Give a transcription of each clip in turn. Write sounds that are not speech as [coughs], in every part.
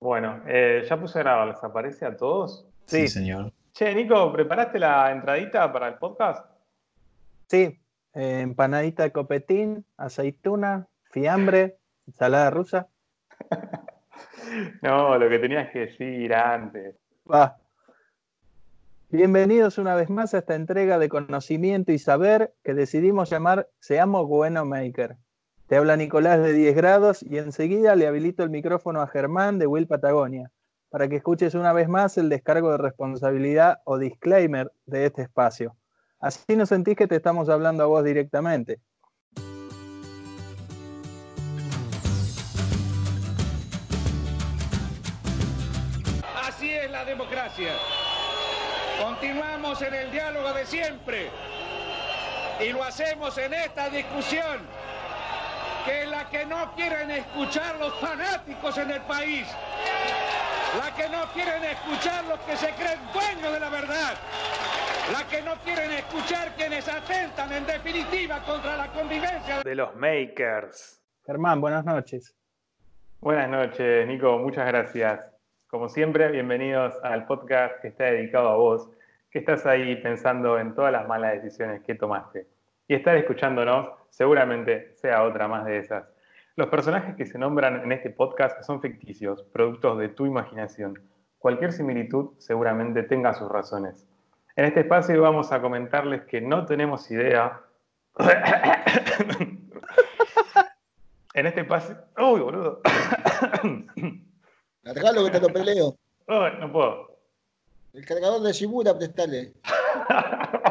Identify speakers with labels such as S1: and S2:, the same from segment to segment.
S1: Bueno, eh, ya puse a grabar, ¿les aparece a todos?
S2: Sí. señor.
S1: Che, Nico, ¿preparaste la entradita para el podcast?
S2: Sí, eh, empanadita de copetín, aceituna, fiambre, ensalada rusa. [laughs]
S1: no, lo que tenías que decir antes.
S2: Va. Bienvenidos una vez más a esta entrega de conocimiento y saber que decidimos llamar Seamos Bueno Maker. Te habla Nicolás de 10 grados y enseguida le habilito el micrófono a Germán de Will Patagonia para que escuches una vez más el descargo de responsabilidad o disclaimer de este espacio. Así no sentís que te estamos hablando a vos directamente.
S3: Así es la democracia. Continuamos en el diálogo de siempre y lo hacemos en esta discusión que la que no quieren escuchar los fanáticos en el país, la que no quieren escuchar los que se creen dueños de la verdad, la que no quieren escuchar quienes atentan en definitiva contra la convivencia
S1: de los makers.
S2: Germán, buenas noches.
S1: Buenas noches, Nico, muchas gracias. Como siempre, bienvenidos al podcast que está dedicado a vos, que estás ahí pensando en todas las malas decisiones que tomaste y estar escuchándonos seguramente sea otra más de esas. Los personajes que se nombran en este podcast son ficticios, productos de tu imaginación. Cualquier similitud seguramente tenga sus razones. En este espacio vamos a comentarles que no tenemos idea. [coughs] en este espacio. ¡Uy, boludo! [coughs]
S4: Cargalo que te lo peleo.
S1: no puedo.
S4: El cargador de Shimura, prestale. [laughs]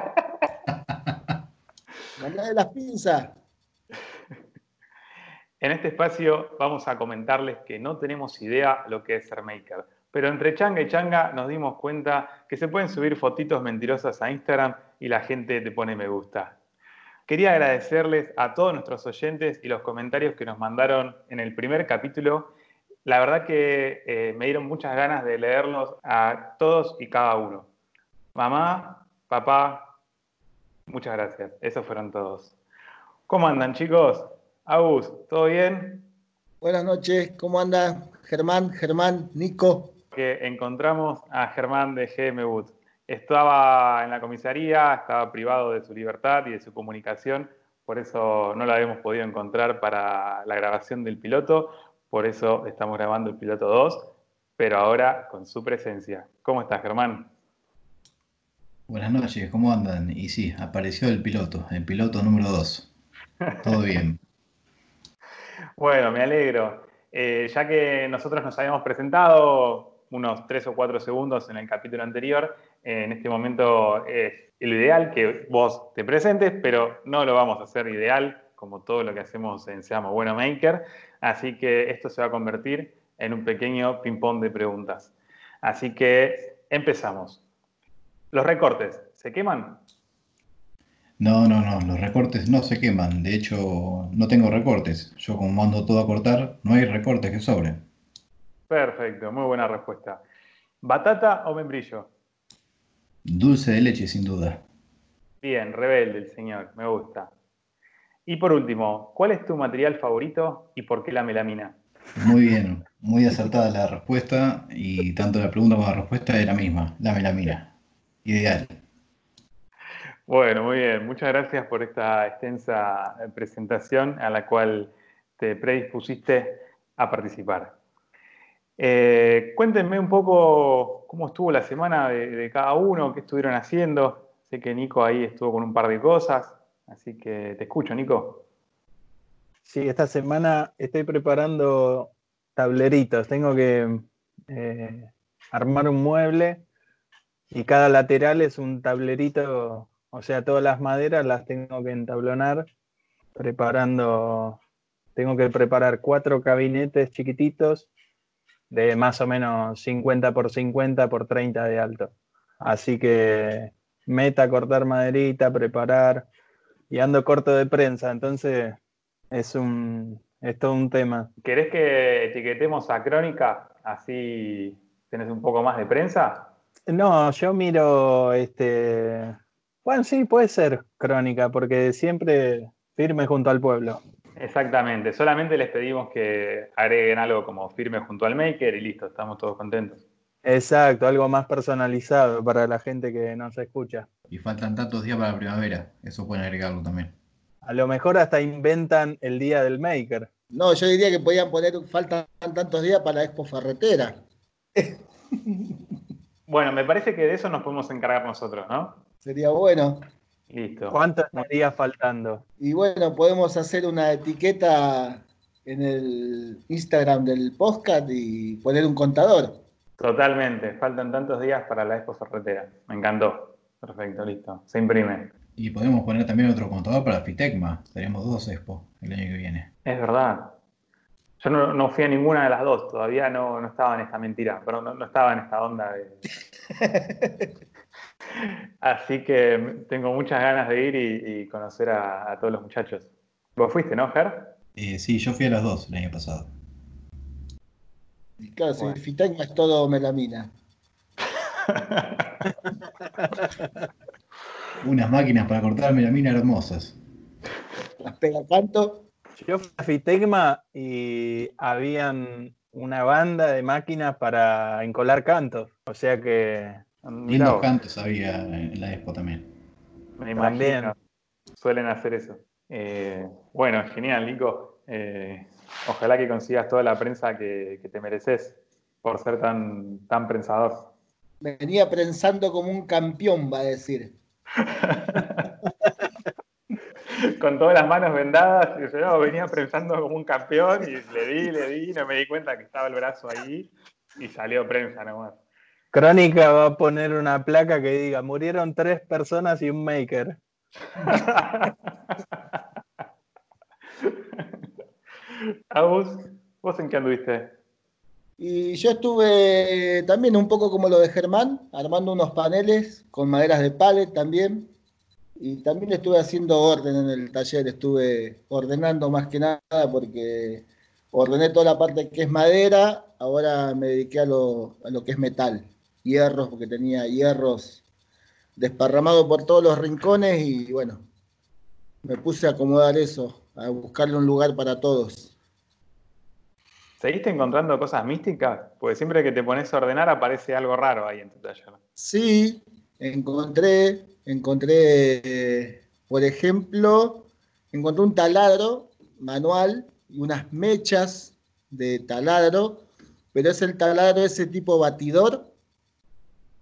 S4: de las pinzas. [laughs]
S1: En este espacio vamos a comentarles que no tenemos idea lo que es ser maker, pero entre changa y changa nos dimos cuenta que se pueden subir fotitos mentirosas a Instagram y la gente te pone me gusta. Quería agradecerles a todos nuestros oyentes y los comentarios que nos mandaron en el primer capítulo. La verdad que eh, me dieron muchas ganas de leerlos a todos y cada uno. Mamá, papá, Muchas gracias. Esos fueron todos. ¿Cómo andan, chicos? Agus, ¿todo bien?
S4: Buenas noches. ¿Cómo anda Germán, Germán, Nico?
S1: Que encontramos a Germán de GM Wood. Estaba en la comisaría, estaba privado de su libertad y de su comunicación, por eso no lo habíamos podido encontrar para la grabación del piloto, por eso estamos grabando el piloto 2, pero ahora con su presencia. ¿Cómo estás, Germán?
S5: Buenas noches, ¿cómo andan? Y sí, apareció el piloto, el piloto número 2. Todo bien. [laughs]
S1: bueno, me alegro. Eh, ya que nosotros nos habíamos presentado unos tres o cuatro segundos en el capítulo anterior, en este momento es lo ideal que vos te presentes, pero no lo vamos a hacer ideal como todo lo que hacemos en Seamos Bueno Maker. Así que esto se va a convertir en un pequeño ping-pong de preguntas. Así que empezamos. ¿Los recortes se queman?
S5: No, no, no, los recortes no se queman. De hecho, no tengo recortes. Yo como mando todo a cortar, no hay recortes que sobren.
S1: Perfecto, muy buena respuesta. ¿Batata o membrillo?
S5: Dulce de leche, sin duda.
S1: Bien, rebelde el señor, me gusta. Y por último, ¿cuál es tu material favorito y por qué la melamina?
S5: Muy bien, muy acertada la respuesta y tanto la pregunta como la respuesta es la misma, la melamina ideal.
S1: Bueno, muy bien. Muchas gracias por esta extensa presentación a la cual te predispusiste a participar. Eh, cuéntenme un poco cómo estuvo la semana de, cada uno, qué estuvieron haciendo. Sé que Nico ahí estuvo con un par de cosas, así que te escucho, Nico.
S2: Sí, esta semana estoy preparando tableritos. Tengo que eh, armar un mueble y cada lateral es un tablerito, o sea, todas las maderas las tengo que entablonar, preparando, tengo que preparar cuatro gabinetes chiquititos de más o menos 50 por 50 por 30 de alto. Así que meta, cortar maderita, preparar, y ando corto de prensa, entonces es un es todo un tema.
S1: ¿Querés que etiquetemos a Crónica? Así tenés un poco más de prensa.
S2: No, yo miro este. Bueno, sí, puede ser crónica, porque siempre firme junto al pueblo.
S1: Exactamente, solamente les pedimos que agreguen algo como firme junto al maker y listo, estamos todos contentos.
S2: Exacto, algo más personalizado para la gente que nos escucha.
S5: Y faltan tantos días para la primavera, eso pueden agregarlo también.
S2: A lo mejor hasta inventan el día del maker.
S4: No, yo diría que podían poner, faltan tantos días para la Expo Ferretera. [laughs]
S1: Bueno, me parece que de eso nos podemos encargar nosotros, ¿no?
S4: Sería bueno.
S1: Listo.
S2: ¿Cuántos días faltando?
S4: Y bueno, podemos hacer una etiqueta en el Instagram del podcast y poner un contador.
S1: Totalmente, faltan tantos días para la Expo Ferretera. Me encantó. Perfecto, listo. Se imprime.
S5: Y podemos poner también otro contador para Fitecma. Tenemos dos Expo el año que viene.
S1: Es verdad. Yo no, no fui a ninguna de las dos, todavía no, no estaba en esta mentira, pero no, no estaba en esta onda de... [laughs] Así que tengo muchas ganas de ir y, y conocer a, a, todos los muchachos. ¿Vos fuiste, no, Ger?
S5: Eh, sí, yo fui a las dos el año pasado.
S4: Claro, bueno. si Fitecma es todo melamina. [laughs]
S5: Unas máquinas para cortar melamina hermosas.
S4: Las pega canto.
S2: Yo fui a Fitecma y habían una banda de máquinas para encolar cantos. O sea que.
S5: Lindos cantos había en la expo también.
S1: Me imagino. También. Suelen hacer eso. Eh, bueno, genial, Nico. Eh, ojalá que consigas toda la prensa que, que, te mereces por ser tan, tan prensador.
S4: Venía prensando como un campeón, va a decir. [laughs] [laughs]
S1: con todas las manos vendadas, y yo venía prensando como un campeón y le di, le di, no me di cuenta que estaba el brazo ahí y salió prensa nomás.
S2: Crónica va a poner una placa que diga, murieron tres personas y un maker. [laughs]
S1: Agus, ¿vos en qué anduviste?
S4: Y yo estuve también un poco como lo de Germán, armando unos paneles con maderas de palet también. Y también estuve haciendo orden en el taller, estuve ordenando más que nada porque ordené toda la parte que es madera, ahora me dediqué a lo, a lo que es metal, hierros, porque tenía hierros desparramados por todos los rincones y bueno, me puse a acomodar eso, a buscarle un lugar para todos.
S1: ¿Seguiste encontrando cosas místicas? Porque siempre que te pones a ordenar aparece algo raro ahí en tu taller.
S4: Sí, encontré, encontré, por ejemplo, encontré un taladro manual y unas mechas de taladro, pero es el taladro ese tipo batidor,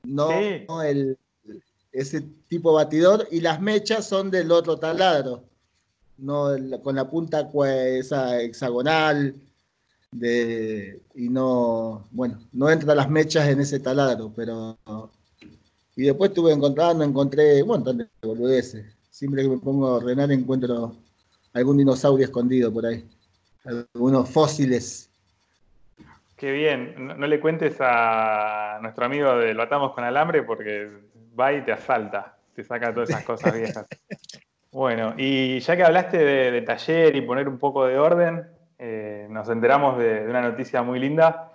S4: no, sí. no el, ese tipo batidor, y las mechas son del otro taladro, no con la punta esa hexagonal, de, y no, bueno, no entran las mechas en ese taladro, pero... Y después estuve encontrando, encontré un montón de boludeces. Siempre que me pongo a ordenar encuentro algún dinosaurio escondido por ahí. Algunos fósiles.
S1: Qué bien. No, no le cuentes a nuestro amigo de Lo Atamos con Alambre porque va y te asalta. Te saca todas esas cosas viejas. [laughs] Bueno, y ya que hablaste de, de taller y poner un poco de orden, eh, nos enteramos de, de, una noticia muy linda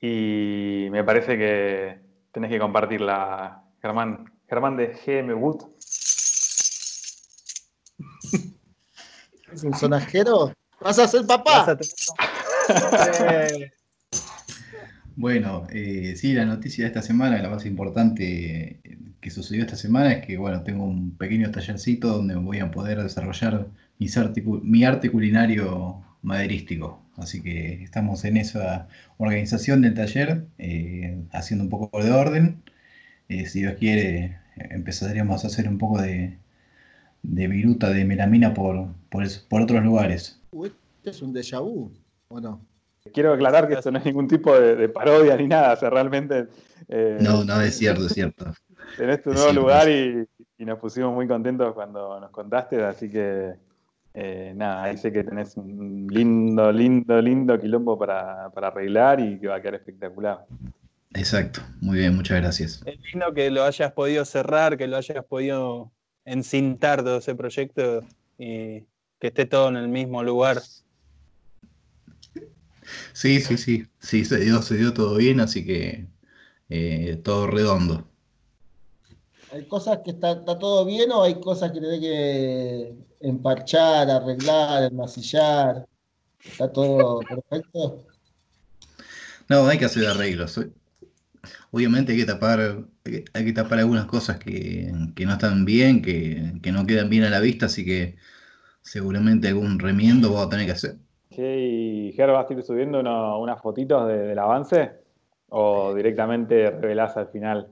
S1: y me parece que tenés que compartirla, Germán. Germán de GM Wood.
S4: ¿Es un sonajero? ¿Vas a ser papá? [laughs]
S5: bueno, eh, sí, la noticia de esta semana, la más importante que sucedió esta semana es que, bueno, tengo un pequeño tallercito donde voy a poder desarrollar mi arte culinario maderístico. Así que estamos en esa organización del taller, eh, haciendo un poco de orden. Eh, si Dios quiere, empezaríamos a hacer un poco de, de viruta, de melamina por, por, por otros lugares.
S4: ¿Este es un déjà vu o no?
S1: Quiero aclarar que esto no es ningún tipo de, de parodia ni nada, o sea, realmente...
S5: Eh, no, no, es cierto, es cierto.
S1: Tenés tu nuevo lugar y, y, nos pusimos muy contentos cuando nos contaste, así que eh, nada, ahí sé que tenés un lindo, lindo, lindo quilombo para, para, arreglar y que va a quedar espectacular.
S5: Exacto, muy bien, muchas gracias.
S2: Es lindo que lo hayas podido cerrar, que lo hayas podido encintar todo ese proyecto y que esté todo en el mismo lugar.
S5: Sí, sí, sí, sí, se dio, se dio todo bien, así que eh, todo redondo.
S4: ¿Hay cosas que está, está todo bien o hay cosas que tenés que emparchar, arreglar, enmasillar? ¿Está todo [laughs] perfecto?
S5: No, hay que hacer arreglos. Obviamente hay que tapar, hay que tapar algunas cosas que, que no están bien, que, que no quedan bien a la vista, así que seguramente algún remiendo vamos a tener que hacer.
S1: ¿Y Ger, vas a ir subiendo uno- unas fotitos de- del avance? ¿O directamente revelás al final?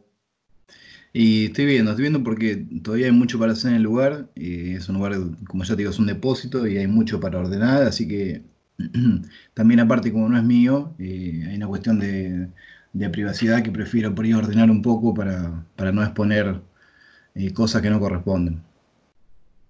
S5: Y estoy viendo, estoy viendo porque todavía hay mucho para hacer en el lugar. y es un lugar, como ya te digo, es un depósito y hay mucho para ordenar, así que [clears throat] también aparte como no es mío, eh, hay una cuestión de, de privacidad que prefiero por ahí ordenar un poco para, para no exponer eh, cosas que no corresponden.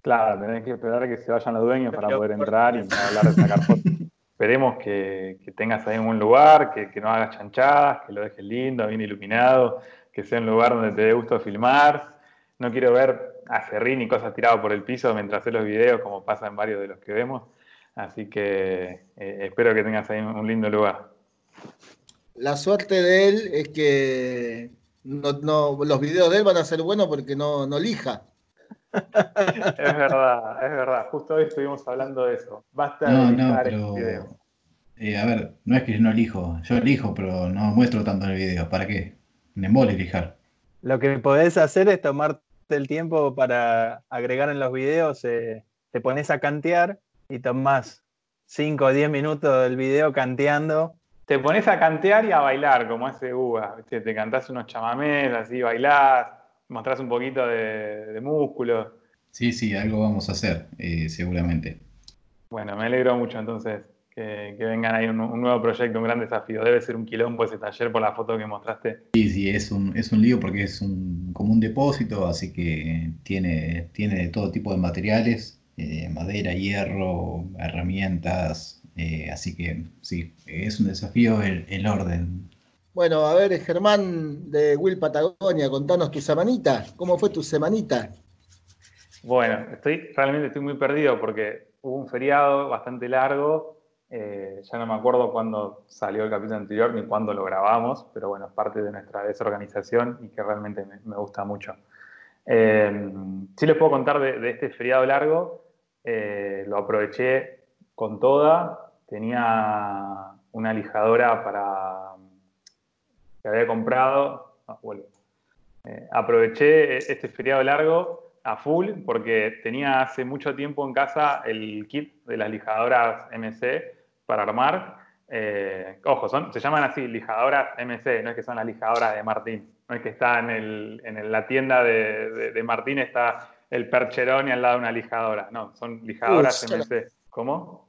S1: Claro, tenés que esperar a que se vayan los dueños para poder entrar y hablar de sacar fotos. [laughs] Esperemos que, que tengas ahí un buen lugar, que, que no hagas chanchadas, que lo dejes lindo, bien iluminado, que sea un lugar donde te dé gusto filmar. No quiero ver a Serrín y cosas tiradas por el piso mientras haces los videos, como pasa en varios de los que vemos. Así que eh, espero que tengas ahí un lindo lugar.
S4: La suerte de él es que no, no- los videos de él van a ser buenos porque no, no lija. [laughs]
S1: Es verdad, es verdad. Justo hoy estuvimos hablando de eso. Basta
S5: No,
S1: de
S5: no, pero
S1: este video.
S5: eh, a ver, no es que yo no elijo, yo elijo, pero no muestro tanto en el video. ¿Para qué? Me embole elijar.
S2: Lo que podés hacer es tomarte el tiempo para agregar en los videos, eh, te pones a cantear y tomás 5 o 10 minutos del video canteando.
S1: Te pones a cantear y a bailar, como hace Uva. ¿viste? Te cantás unos chamamés, así bailás, mostrás un poquito de, de músculo.
S5: Sí, sí, algo vamos a hacer, eh, seguramente.
S1: Bueno, me alegro mucho entonces que, que vengan ahí un, un nuevo proyecto, un gran desafío. Debe ser un quilombo ese taller por la foto que mostraste.
S5: Sí, sí, es un, es un lío porque es un, como un depósito, así que tiene, tiene todo tipo de materiales, eh, madera, hierro, herramientas, eh, así que sí, es un desafío el, el orden.
S4: Bueno, a ver, Germán de Will Patagonia, contanos tu semanita. ¿Cómo fue tu semanita?
S1: Bueno, estoy realmente estoy muy perdido porque hubo un feriado bastante largo. eh, ya no me acuerdo cuándo salió el capítulo anterior ni cuándo lo grabamos, pero bueno, es parte de nuestra desorganización y que realmente me, me gusta mucho. Eh, sí les puedo contar de, de este feriado largo. eh, lo aproveché con toda. Tenía una lijadora para que había comprado. ah, vuelvo. Eh, aproveché este feriado largo a full porque tenía hace mucho tiempo en casa el kit de las lijadoras MC para armar. Eh, ojo, son, se llaman así, lijadoras MC, no es que son las lijadoras de Martín. No es que está en, el- en la tienda de, de- de Martín, está el percherón y al lado una lijadora. No, son lijadoras
S4: Uy,
S1: MC. ¿Cómo?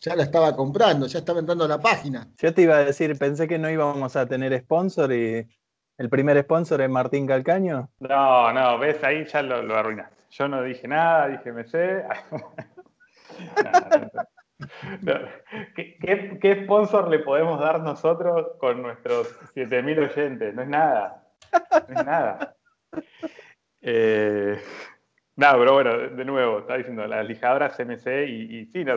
S4: Ya la estaba comprando, ya estaba entrando a la página.
S2: Yo te iba a decir, pensé que no íbamos a tener sponsor y el primer sponsor es Martín Calcaño.
S1: No, no, ves, ahí ya lo, lo arruinaste. Yo no dije nada, dije me sé. [laughs] No, no. ¿Qué, qué, qué sponsor le podemos dar nosotros con nuestros 7000 oyentes? No es nada. No es nada. [laughs] Eh, nada, pero bueno, de nuevo, estaba diciendo, las lijadoras CMC y, sí, no,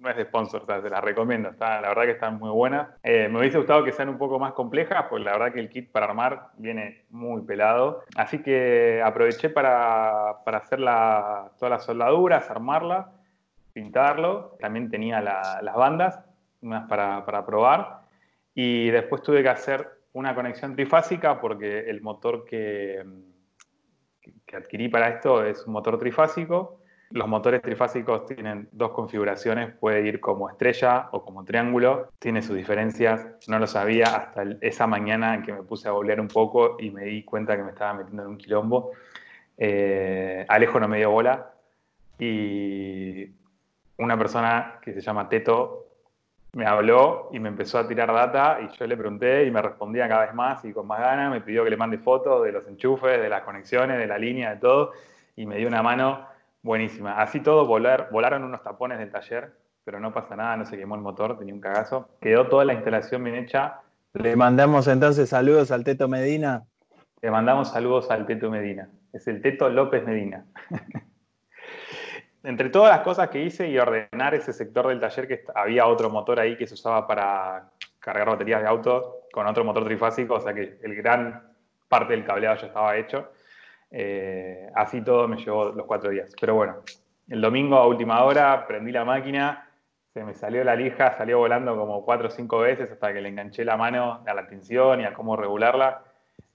S1: no es de sponsor, o se las recomiendo. Está, la verdad que están muy buenas. Eh, me hubiese gustado que sean un poco más complejas, porque la verdad que el kit para armar viene muy pelado. Así que aproveché para, para hacer la- todas las soldaduras, armarla, pintarlo. También tenía la- las bandas, unas para, para probar. Y después tuve que hacer una conexión trifásica porque el motor que, adquirí para esto es un motor trifásico. Los motores trifásicos tienen dos configuraciones, puede ir como estrella o como triángulo, tiene sus diferencias, no lo sabía hasta esa mañana en que me puse a volar un poco y me di cuenta que me estaba metiendo en un quilombo. Eh, Alejo no me dio bola y una persona que se llama Teto me habló y me empezó a tirar data y yo le pregunté y me respondía cada vez más y con más ganas, me pidió que le mande fotos de los enchufes, de las conexiones, de la línea, de todo y me dio una mano buenísima. Así todo volar, volaron unos tapones del taller, pero no pasa nada, no se quemó el motor, tenía un cagazo. Quedó toda la instalación bien hecha.
S2: Le mandamos entonces saludos al Teto Medina.
S1: Le mandamos saludos al Teto Medina. Es el Teto López Medina. [laughs] Entre todas las cosas que hice y ordenar ese sector del taller, que había otro motor ahí que se usaba para cargar baterías de auto con otro motor trifásico, o sea que el gran parte del cableado ya estaba hecho. Eh, así todo me llevó los cuatro días. Pero bueno, el domingo a última hora prendí la máquina, se me salió la lija, salió volando como cuatro o cinco veces hasta que le enganché la mano a la tensión y a cómo regularla.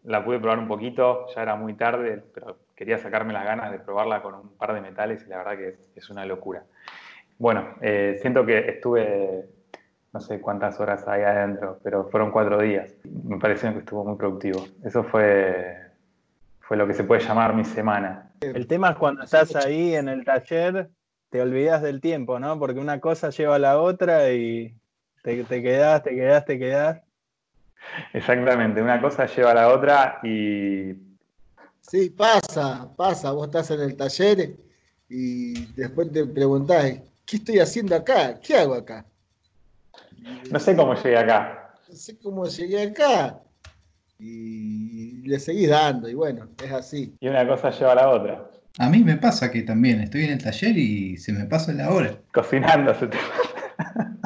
S1: La pude probar un poquito, ya era muy tarde, pero quería sacarme las ganas de probarla con un par de metales y la verdad que es, una locura. Bueno, eh, siento que estuve no sé cuántas horas hay adentro, pero fueron cuatro días. Me pareció que estuvo muy productivo. Eso fue, fue lo que se puede llamar mi semana.
S2: El tema es cuando estás ahí en el taller, te olvidas del tiempo, ¿no? Porque una cosa lleva a la otra y te, te quedás, te quedás, te quedás.
S1: Exactamente, una cosa lleva a la otra y...
S4: Sí, pasa, pasa. Vos estás en el taller y después te preguntás, ¿qué estoy haciendo acá? ¿Qué hago acá?
S1: No sé cómo llegué acá.
S4: No sé cómo llegué acá. Y le seguís dando, y bueno, es así.
S1: Y una cosa lleva a la otra.
S5: A mí me pasa que también estoy en el taller y se me pasa la hora.
S1: Cocinando se te [laughs]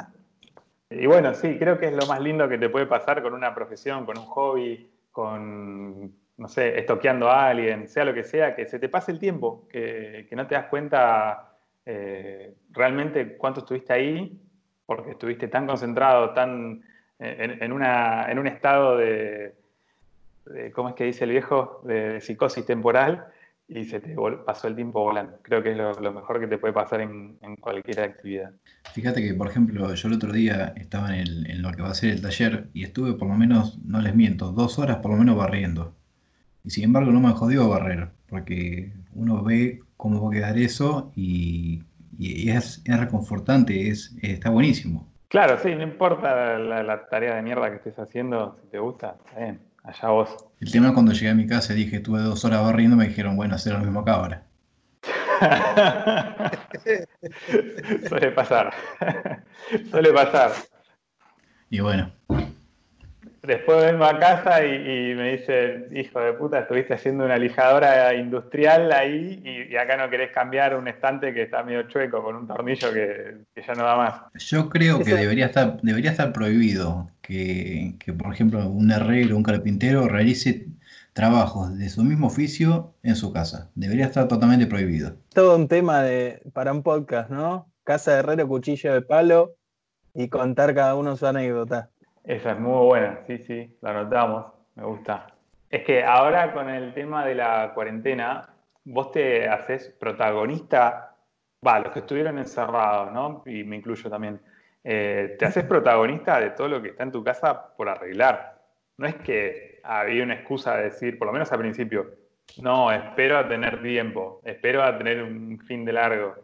S1: Y bueno, sí, creo que es lo más lindo que te puede pasar con una profesión, con un hobby, con, no sé, estoqueando a alguien, sea lo que sea, que se te pase el tiempo, que, no te das cuenta eh, realmente cuánto estuviste ahí porque estuviste tan concentrado, tan en, un estado de, ¿cómo es que dice el viejo? De, psicosis temporal y se te pasó el tiempo volando. Creo que es lo, mejor que te puede pasar en, cualquier actividad.
S5: Fíjate que, por ejemplo, yo el otro día estaba en, en, lo que va a ser el taller y estuve por lo menos, no les miento, dos horas por lo menos barriendo. Y sin embargo no me jodió barrer, porque uno ve cómo va a quedar eso y y es, reconfortante, es, está buenísimo.
S1: Claro, sí, no importa la, tarea de mierda que estés haciendo, si te gusta, está bien, allá vos.
S5: El tema cuando llegué a mi casa y dije, tuve dos horas barriendo, me dijeron, bueno, hacer lo mismo acá ahora. [laughs]
S1: Suele pasar. [laughs] Suele pasar.
S5: Y bueno,
S1: Después vengo a casa y, me dice, hijo de puta, estuviste haciendo una lijadora industrial ahí y, acá no querés cambiar un estante que está medio chueco con un tornillo que, ya no da más.
S5: Yo creo que debería estar, debería estar prohibido que, por ejemplo, un herrero o un carpintero realice trabajos de su mismo oficio en su casa. Debería estar totalmente prohibido.
S2: Todo un tema de, para un podcast, ¿no? Casa de herrero, cuchillo de palo y contar cada uno su anécdota.
S1: Esa es muy buena, sí, sí, la notamos, me gusta. Es que ahora con el tema de la cuarentena, vos te haces protagonista, va, los que estuvieron encerrados, ¿no? Y me incluyo también. Eh, te haces protagonista de todo lo que está en tu casa por arreglar. No es que había una excusa de decir, por lo menos al principio, no, espero a tener tiempo, espero a tener un fin de largo,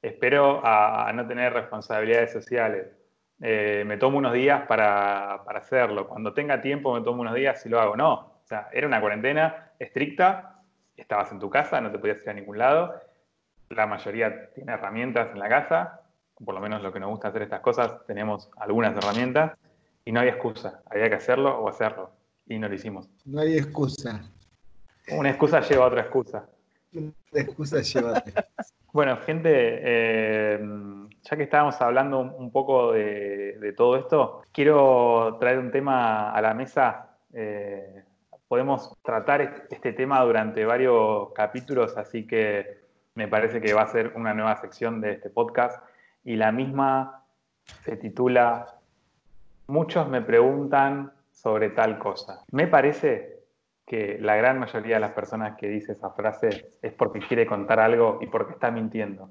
S1: espero a no tener responsabilidades sociales eh, me tomo unos días para, hacerlo. Cuando tenga tiempo me tomo unos días y lo hago. No, o sea, era una cuarentena estricta, estabas en tu casa, no te podías ir a ningún lado. La mayoría tiene herramientas en la casa, por lo menos lo que nos gusta hacer estas cosas, tenemos algunas herramientas y no había excusa, había que hacerlo o hacerlo y no lo hicimos.
S4: No hay excusa.
S1: Una excusa lleva a otra excusa.
S4: Una excusa lleva a otra.
S1: Bueno, gente, eh, ya que estábamos hablando un poco de, todo esto, quiero traer un tema a la mesa. Eh, podemos tratar este tema durante varios capítulos, así que me parece que va a ser una nueva sección de este podcast y la misma se titula Muchos me preguntan sobre tal cosa. Me parece que la gran mayoría de las personas que dice esa frase es porque quiere contar algo y porque está mintiendo.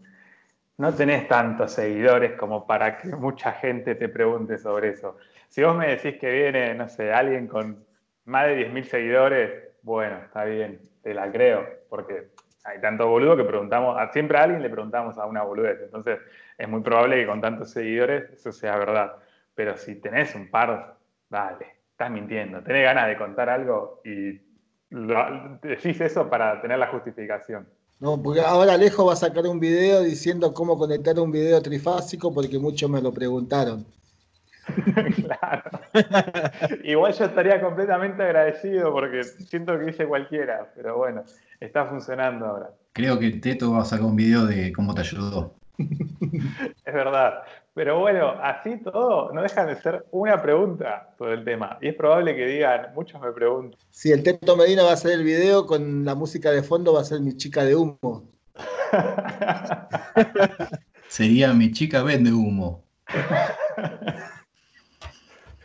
S1: No tenés tantos seguidores como para que mucha gente te pregunte sobre eso. Si vos me decís que viene, no sé, alguien con más de 10.000 seguidores, bueno, está bien, te la creo, porque hay tanto boludo que preguntamos, siempre a alguien le preguntamos a una boludez, entonces es muy probable que con tantos seguidores eso sea verdad. Pero si tenés un par, dale, estás mintiendo, tenés ganas de contar algo y decís eso para tener la justificación.
S4: No, porque ahora Alejo va a sacar un video diciendo cómo conectar un video trifásico porque muchos me lo preguntaron. [laughs]
S1: claro. Igual yo estaría completamente agradecido porque siento que hice cualquiera, pero bueno, está funcionando ahora.
S5: Creo que Teto va a sacar un video de cómo te ayudó.
S1: Es verdad. Pero bueno, así todo, no dejan de ser una pregunta sobre el tema. Y es probable que digan, muchos me preguntan.
S4: Si el Teto Medina va a hacer el video con la música de fondo, va a ser mi chica de humo. [laughs]
S5: Sería mi chica vende humo.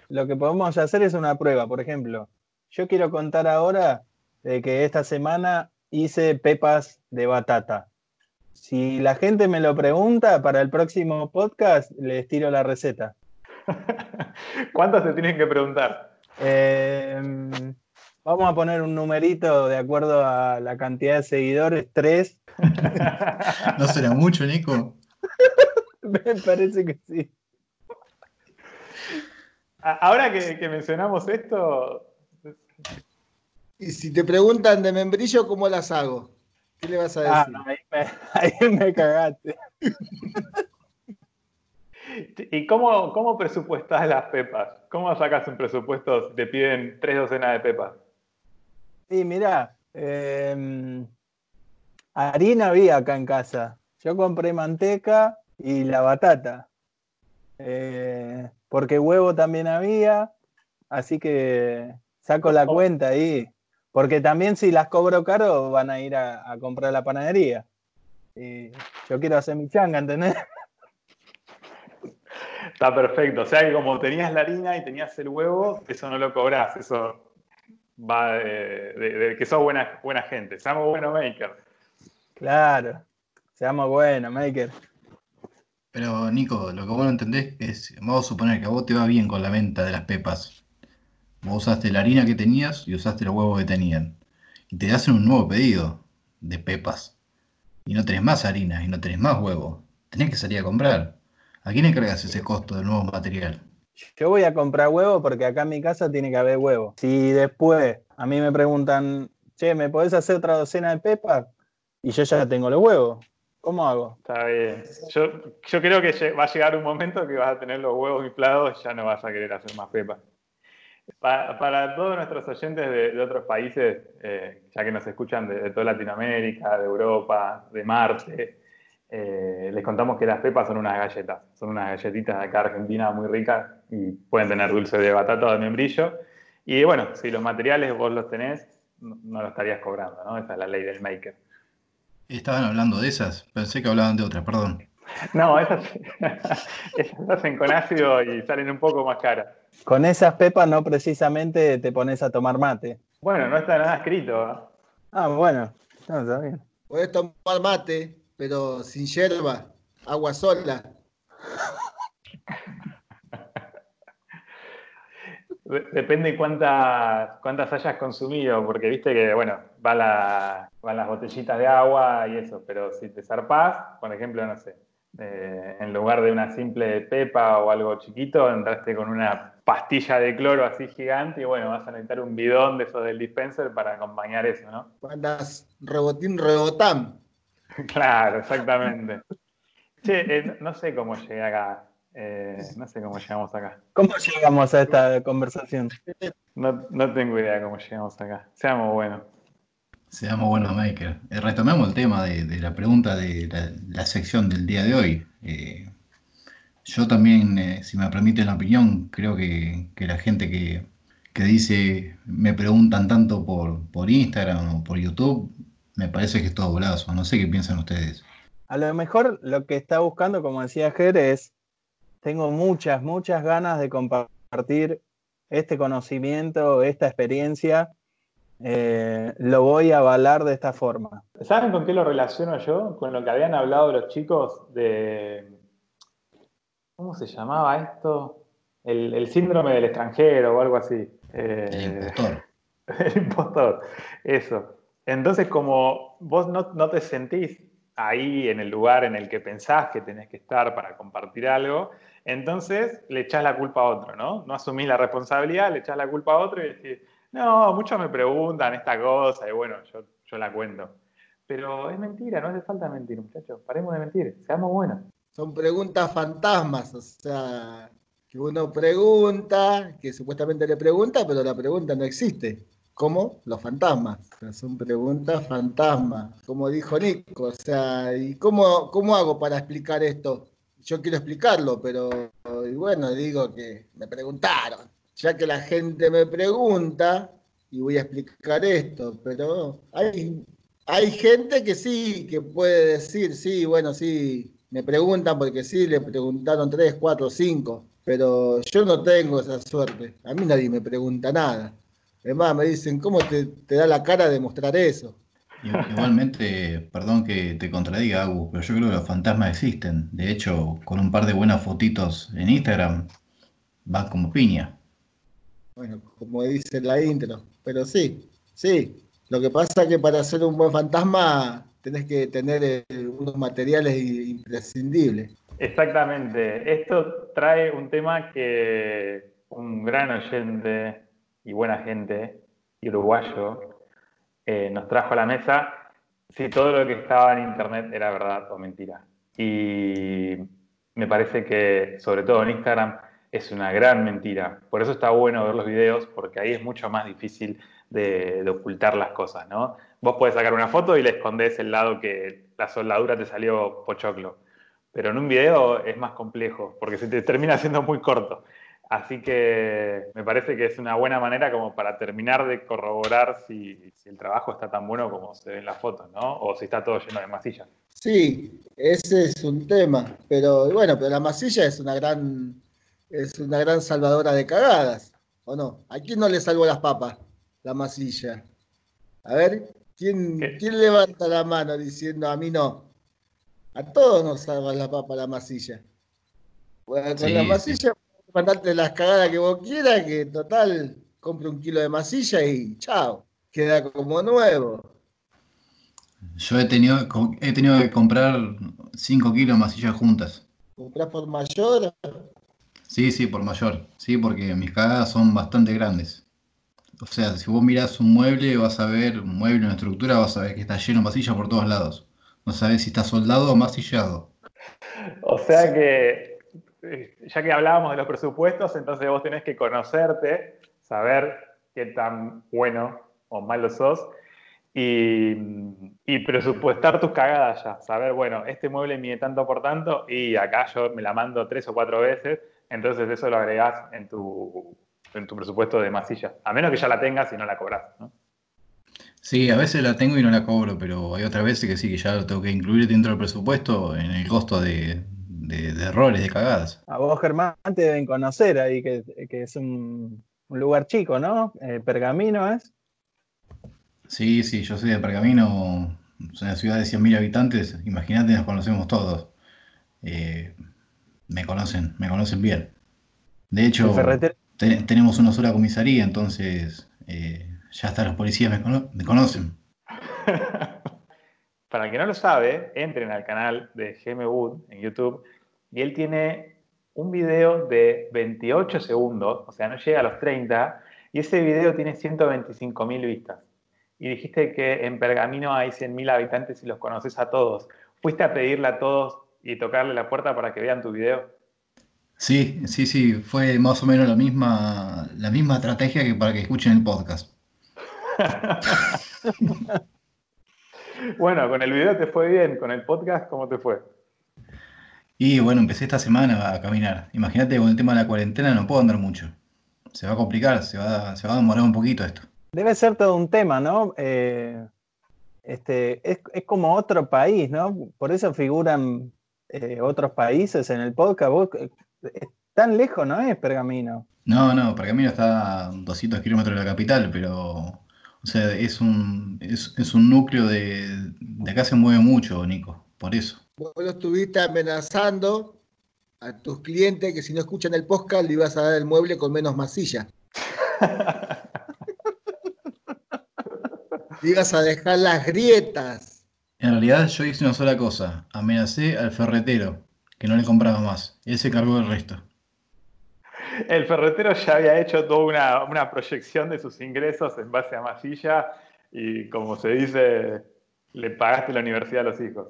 S2: Lo que podemos hacer es una prueba, por ejemplo. Yo quiero contar ahora de que esta semana hice pepas de batata. Si la gente me lo pregunta, para el próximo podcast les tiro la receta. [laughs]
S1: ¿Cuántas se tienen que preguntar?
S2: Em, vamos a poner un numerito de acuerdo a la cantidad de seguidores, tres. [laughs]
S5: ¿No será mucho, Nico? [laughs]
S2: me parece que sí.
S1: Ahora que, mencionamos esto.
S4: Y si te preguntan de membrillo, ¿cómo las hago? ¿Qué le vas a ah,
S2: decir? ahí, me, [laughs] cagaste.
S1: ¿Y cómo, cómo presupuestas las pepas? ¿Cómo sacas un presupuesto te piden tres docenas de pepas?
S2: Sí, mira, em, harina había acá en casa. Yo compré manteca y la batata. Eh, porque huevo también había, así que saco la cuenta ahí. Porque también si las cobro caro van a ir a, comprar la panadería. Y yo quiero hacer mi changa, ¿entendés? [laughs]
S1: Está perfecto. O sea que como tenías la harina y tenías el huevo, eso no lo cobras. Eso va de, que sos buena, buena gente. Seamos buenos maker.
S2: Claro. Seamos buenos maker.
S5: Pero Nico, lo que vos no entendés es, vamos a suponer que a vos te va bien con la venta de las pepas. Vos usaste la harina que tenías y usaste los huevos que tenían. Y te hacen un nuevo pedido de pepas. Y no tenés más harina y no tenés más huevo. Tenés que salir a comprar. ¿A quién encargas ese costo del nuevo material?
S2: Yo voy a comprar huevo porque acá en mi casa tiene que haber huevo. Si después a mí me preguntan, che, ¿me podés hacer otra docena de pepas? Y yo ya tengo los huevos. ¿Cómo hago?
S1: Está bien. Yo, creo que va a llegar un momento que vas a tener los huevos inflados y ya no vas a querer hacer más pepas. Para, todos nuestros oyentes de, otros países, eh, ya que nos escuchan de, toda Latinoamérica, de Europa, de Marte, eh, les contamos que las pepas son unas galletas. Son unas galletitas de acá Argentina muy ricas y pueden tener dulce de batata o de membrillo. Y bueno, si los materiales vos los tenés, no, no lo estarías cobrando, ¿no? Esa es la ley del maker.
S5: Estaban hablando de esas, pensé que hablaban de otras, perdón.
S1: No, esas, [laughs] esas hacen con ácido y salen un poco más caras.
S2: Con esas pepas no precisamente te pones a tomar mate.
S1: Bueno, no está nada escrito. ¿eh?
S2: Ah, bueno, no, está bien.
S4: Puedes tomar mate, pero sin hierba, agua sola. [laughs]
S1: Depende cuántas, cuántas hayas consumido, porque viste que, bueno, va la, van las botellitas de agua y eso, pero si te zarpás, por ejemplo, no sé, eh, en lugar de una simple pepa o algo chiquito, entraste con una pastilla de cloro así gigante y bueno, vas a necesitar un bidón de esos del dispenser para acompañar eso, ¿no? [laughs]
S4: Mandas rebotín, rebotán. [laughs]
S1: claro, exactamente. Che, eh, no sé cómo llegué acá. Eh, no sé cómo llegamos acá.
S2: ¿Cómo llegamos a esta conversación?
S1: No, no tengo idea cómo llegamos acá. Seamos buenos.
S5: Seamos buenos, Maker. Eh, retomemos el tema de, la pregunta de la, sección del día de hoy. Eh, yo también, si me permiten la opinión, creo que, la gente que, dice, me preguntan tanto por, por Instagram o por YouTube, me parece que es todo volazo. No sé qué piensan ustedes.
S2: A lo mejor lo que está buscando, como decía Ger, es tengo muchas, muchas ganas de compartir este conocimiento, esta experiencia. Eh, lo voy a avalar de esta forma.
S1: ¿Saben con qué lo relaciono yo? Con lo que habían hablado los chicos de. ¿Cómo se llamaba esto? El, síndrome del extranjero o algo así.
S5: Eh, el impostor. [laughs]
S1: El impostor, eso. Entonces, como vos no, no te sentís ahí en el lugar en el que pensás que tenés que estar para compartir algo, entonces le echás la culpa a otro, ¿no? No asumís la responsabilidad, le echás la culpa a otro y decís, no, muchos me preguntan esta cosa y bueno, yo, yo la cuento. Pero es mentira, no hace falta mentir, muchachos. Paremos de mentir, seamos buenos.
S4: Son preguntas fantasmas, o sea, que uno pregunta, que supuestamente le pregunta, pero la pregunta no existe. ¿Cómo? Los fantasmas. son preguntas fantasmas, como dijo Nico. O sea, ¿y cómo, cómo hago para explicar esto? Yo quiero explicarlo, pero y bueno, digo que me preguntaron. Ya que la gente me pregunta, y voy a explicar esto, pero hay, hay gente que sí, que puede decir, sí, bueno, sí, me preguntan porque sí, le preguntaron tres, cuatro, cinco, pero yo no tengo esa suerte. A mí nadie me pregunta nada. Además, me dicen, ¿cómo te, da la cara de mostrar eso?
S5: Igualmente, perdón que te contradiga, Agus, pero yo creo que los fantasmas existen. De hecho, con un par de buenas fotitos en Instagram, va como piña.
S4: Bueno, como dice la intro, pero sí, sí. Lo que pasa es que para ser un buen fantasma tenés que tener eh, unos materiales imprescindibles.
S1: Exactamente. Esto trae un tema que un gran oyente y buena gente uruguayo eh, nos trajo a la mesa si todo lo que estaba en internet era verdad o mentira. Y me parece que, sobre todo en Instagram, es una gran mentira. Por eso está bueno ver los videos, porque ahí es mucho más difícil de, ocultar las cosas, ¿no? Vos podés sacar una foto y le escondés el lado que la soldadura te salió pochoclo. Pero en un video es más complejo, porque se te termina siendo muy corto. Así que me parece que es una buena manera como para terminar de corroborar si, el trabajo está tan bueno como se ve en las fotos, ¿no? O si está todo lleno de masilla.
S4: Sí, ese es un tema. Pero bueno, pero la masilla es una gran, es una gran salvadora de cagadas, ¿o no? ¿A quién no le salvó las papas? La masilla. A ver, ¿quién, ¿quién levanta la mano diciendo a mí no? A todos nos salva la papa la masilla. Bueno, con la masilla mandarte las cagadas que vos quieras, que total, compre un kilo de masilla y chao, queda como nuevo.
S5: Yo he tenido, he tenido que comprar 5 kilos de masilla juntas.
S4: ¿Comprás por mayor?
S5: Sí, sí, por mayor. Sí, porque mis cagadas son bastante grandes. O sea, si vos mirás un mueble, vas a ver un mueble, una estructura, vas a ver que está lleno de masilla por todos lados. No sabes si está soldado o masillado.
S1: O sea que eh, ya que hablábamos de los presupuestos, entonces vos tenés que conocerte, saber qué tan bueno o malo sos y, presupuestar tus cagadas ya. Saber, bueno, este mueble mide tanto por tanto y acá yo me la mando tres o cuatro veces, entonces eso lo agregás en tu, en tu presupuesto de masilla. A menos que ya la tengas y no la cobras, ¿no?
S5: Sí, a veces la tengo y no la cobro, pero hay otras veces que sí, que ya lo tengo que incluir dentro del presupuesto en el costo de, de, errores, de cagadas.
S2: A vos, Germán, te deben conocer ahí, que, es un, lugar chico, ¿no? Eh, Pergamino es.
S5: Sí, sí, yo soy de Pergamino, una ciudad de 100.000 habitantes, imagínate, nos conocemos todos. Eh, me conocen, me conocen bien. De hecho, tenemos una sola comisaría, entonces eh, ya hasta los policías me, me conocen. [laughs]
S1: Para el que no lo sabe, entren al canal de Geme Wood en YouTube y él tiene un video de 28 segundos, o sea, no llega a los 30, y ese video tiene 125 mil vistas. Y dijiste que en Pergamino hay 100 mil habitantes y los conoces a todos. ¿Fuiste a pedirle a todos y tocarle la puerta para que vean tu video?
S5: Sí, sí, sí, fue más o menos la misma, la misma estrategia que para que escuchen el podcast. [laughs]
S1: bueno, con el video te fue bien, con el podcast, ¿cómo te fue?
S5: Y bueno, empecé esta semana a caminar. Imagínate con el tema de la cuarentena no puedo andar mucho. Se va a complicar, se va, se va a demorar un poquito esto.
S2: Debe ser todo un tema, ¿no? Eh, este, es, como otro país, ¿no? Por eso figuran eh, otros países en el podcast. Eh, tan lejos no es Pergamino.
S5: No, no, Pergamino está a 200 kilómetros de la capital, pero o sea, es un, es, un núcleo de, de acá se mueve mucho, Nico, por eso.
S4: Vos lo estuviste amenazando a tus clientes que si no escuchan el podcast le ibas a dar el mueble con menos masilla. [laughs] le ibas a dejar las grietas.
S5: En realidad yo hice una sola cosa, amenacé al ferretero, que no le compraba más. Él se cargó del resto.
S1: El ferretero ya había hecho toda una, una proyección de sus ingresos en base a masilla y como se dice, le pagaste la universidad a los hijos.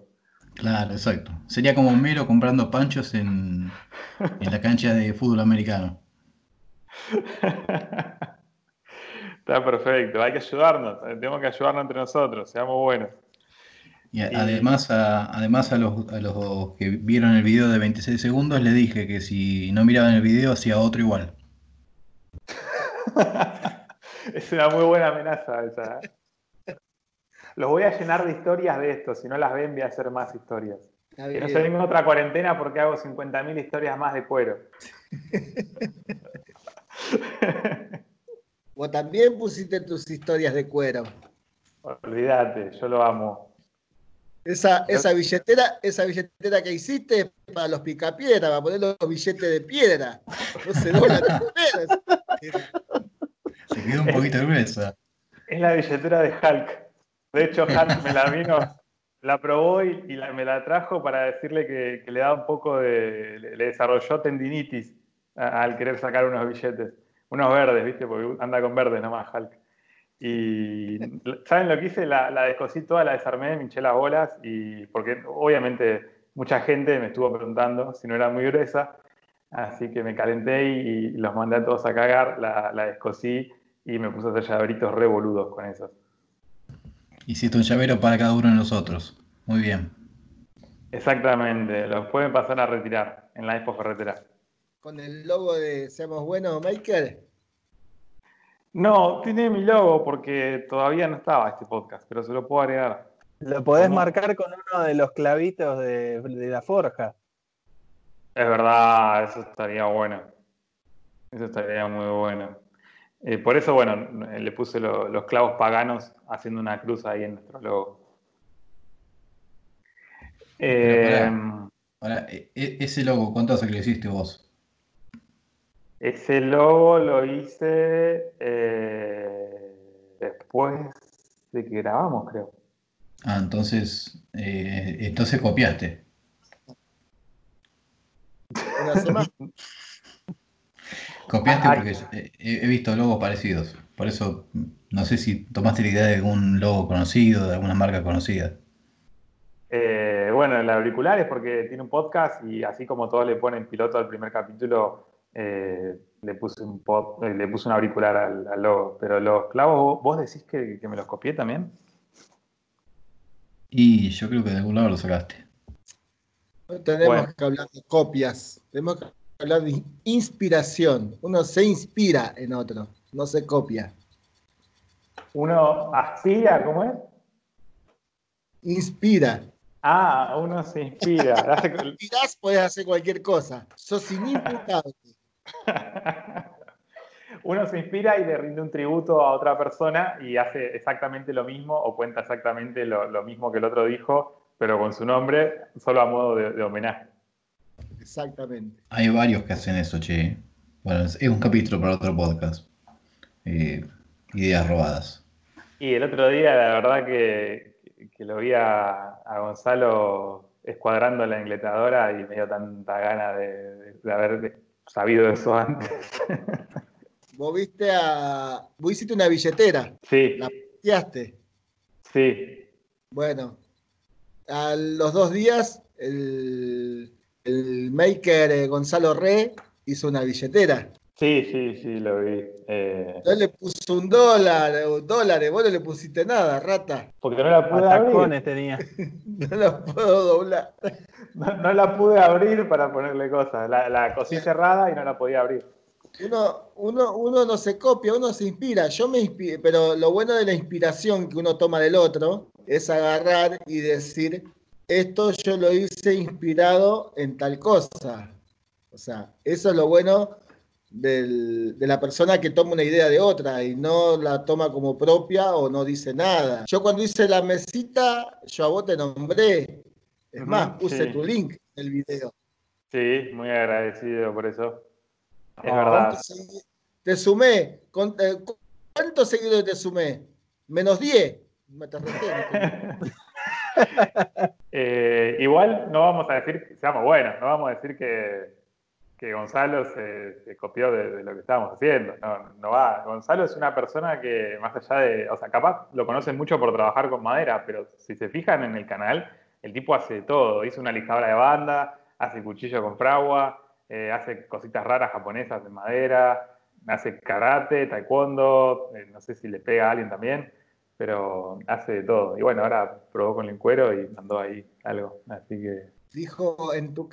S5: Claro, exacto. Sería como Mero comprando panchos en, la cancha de fútbol americano. [laughs]
S1: Está perfecto, hay que ayudarnos, tenemos que ayudarnos entre nosotros, seamos buenos.
S5: Y además, a, además a los, a los que vieron el video de 26 segundos, le dije que si no miraban el video, hacía otro igual. [laughs]
S1: es una muy buena amenaza esa. ¿eh? Los voy a llenar de historias de esto, si no las ven voy a hacer más historias. Que no se venga otra cuarentena porque hago 50.000 historias más de cuero. [laughs]
S4: Vos también pusiste tus historias de cuero.
S1: Olvídate, yo lo amo.
S4: Esa, esa billetera, esa billetera que hiciste para los picapiedra, para poner los billetes de piedra. No se dobla [laughs]
S5: Se quedó un poquito gruesa.
S1: Es la billetera de Hulk. De hecho, Hulk me la vino, la probó y, me la trajo para decirle que, le da un poco de. Le, desarrolló tendinitis al querer sacar unos billetes. Unos verdes, ¿viste? Porque anda con verdes nomás, Hulk. Y ¿saben lo que hice? La, la descosí toda, la desarmé, me hinché las bolas y porque obviamente mucha gente me estuvo preguntando si no era muy gruesa, así que me calenté y, los mandé a todos a cagar, la, la descosí y me puse a hacer llaveritos revoludos con eso.
S5: Hiciste un llavero para cada uno de nosotros. Muy bien.
S1: Exactamente, los pueden pasar a retirar en la Expo Ferretera.
S4: ¿Con el logo de Seamos Buenos Maker?
S1: No, tiene mi logo porque todavía no estaba este podcast, pero se lo puedo agregar.
S2: Lo podés marcar con uno de los clavitos de, la forja.
S1: Es verdad, eso estaría bueno. Eso estaría muy bueno. Eh, por eso, bueno, le puse los clavos paganos haciendo una cruz ahí en nuestro logo.
S5: ahora, e, e, ese logo, ¿cuánto hace que lo hiciste vos?
S1: Ese logo lo hice eh, después de que grabamos, creo.
S5: Ah, entonces, eh, entonces copiaste. [laughs] Copiaste ah, porque he, visto logos parecidos. Por eso no sé si tomaste la idea de algún logo conocido, de alguna marca conocida.
S1: Eh, bueno, el auricular es porque tiene un podcast y así como todos le ponen piloto al primer capítulo, eh, le, puse un eh, le puse un auricular al, logo. Pero los clavos, ¿vos decís que, me los copié también?
S5: Y yo creo que de algún lado lo sacaste.
S4: No tenemos que hablar de copias, tenemos que hablar de inspiración. Uno se inspira en otro, no se copia.
S1: Uno aspira, ¿cómo es?
S4: Inspira.
S1: Ah, uno se inspira. [laughs]
S4: Inspirás, puedes hacer cualquier cosa. Sos [laughs] inimputable. [laughs]
S1: Uno se inspira y le rinde un tributo a otra persona y hace exactamente lo mismo o cuenta exactamente lo, mismo que el otro dijo, pero con su nombre, solo a modo de, homenaje.
S4: Exactamente.
S5: Hay varios que hacen eso, che. Bueno, es un capítulo para otro podcast. Eh, ideas robadas.
S1: Y el otro día, la verdad que, lo vi a, Gonzalo escuadrando la ingletadora y me dio tanta gana de, de haber sabido eso antes. [laughs]
S4: Vos viste a. Vos hiciste una billetera.
S1: Sí.
S4: ¿La pateaste?
S1: Sí.
S4: Bueno, a los dos días, el, el maker eh, Gonzalo Re hizo una billetera.
S1: Sí, sí, sí, lo vi. Eh...
S4: le puso un dólar, un dólar, vos no le pusiste nada, rata.
S1: Porque no la pude abrir.
S2: tenía. [laughs]
S4: no la puedo doblar.
S1: No, la pude abrir para ponerle cosas. La, la cosí cerrada y no la podía abrir.
S4: Uno, uno, uno no se copia, uno se inspira. Yo me inspiro, pero lo bueno de la inspiración que uno toma del otro es agarrar y decir, esto yo lo hice inspirado en tal cosa. O sea, eso es lo bueno de la persona que toma una idea de otra y no la toma como propia o no dice nada. Yo cuando hice la mesita, yo a vos te nombré. Es más, puse tu link en el video.
S1: Sí, muy agradecido por eso. Es verdad.
S4: Te sumé. Eh, ¿Cuántos seguidores te sumé? Menos 10. [laughs]
S1: eh, igual no vamos a decir, seamos buenos, no vamos a decir que que Gonzalo se, copió de, lo que estábamos haciendo. No, va. Gonzalo es una persona que, más allá de. O sea, capaz lo conocen mucho por trabajar con madera, pero si se fijan en el canal, el tipo hace todo. Hizo una lijadora de banda, hace cuchillo con fragua, eh, hace cositas raras japonesas de madera. hace karate, taekwondo, eh, no sé si le pega a alguien también, pero hace de todo. Y bueno, ahora probó con el cuero y mandó ahí algo. Así que.
S4: Dijo en tu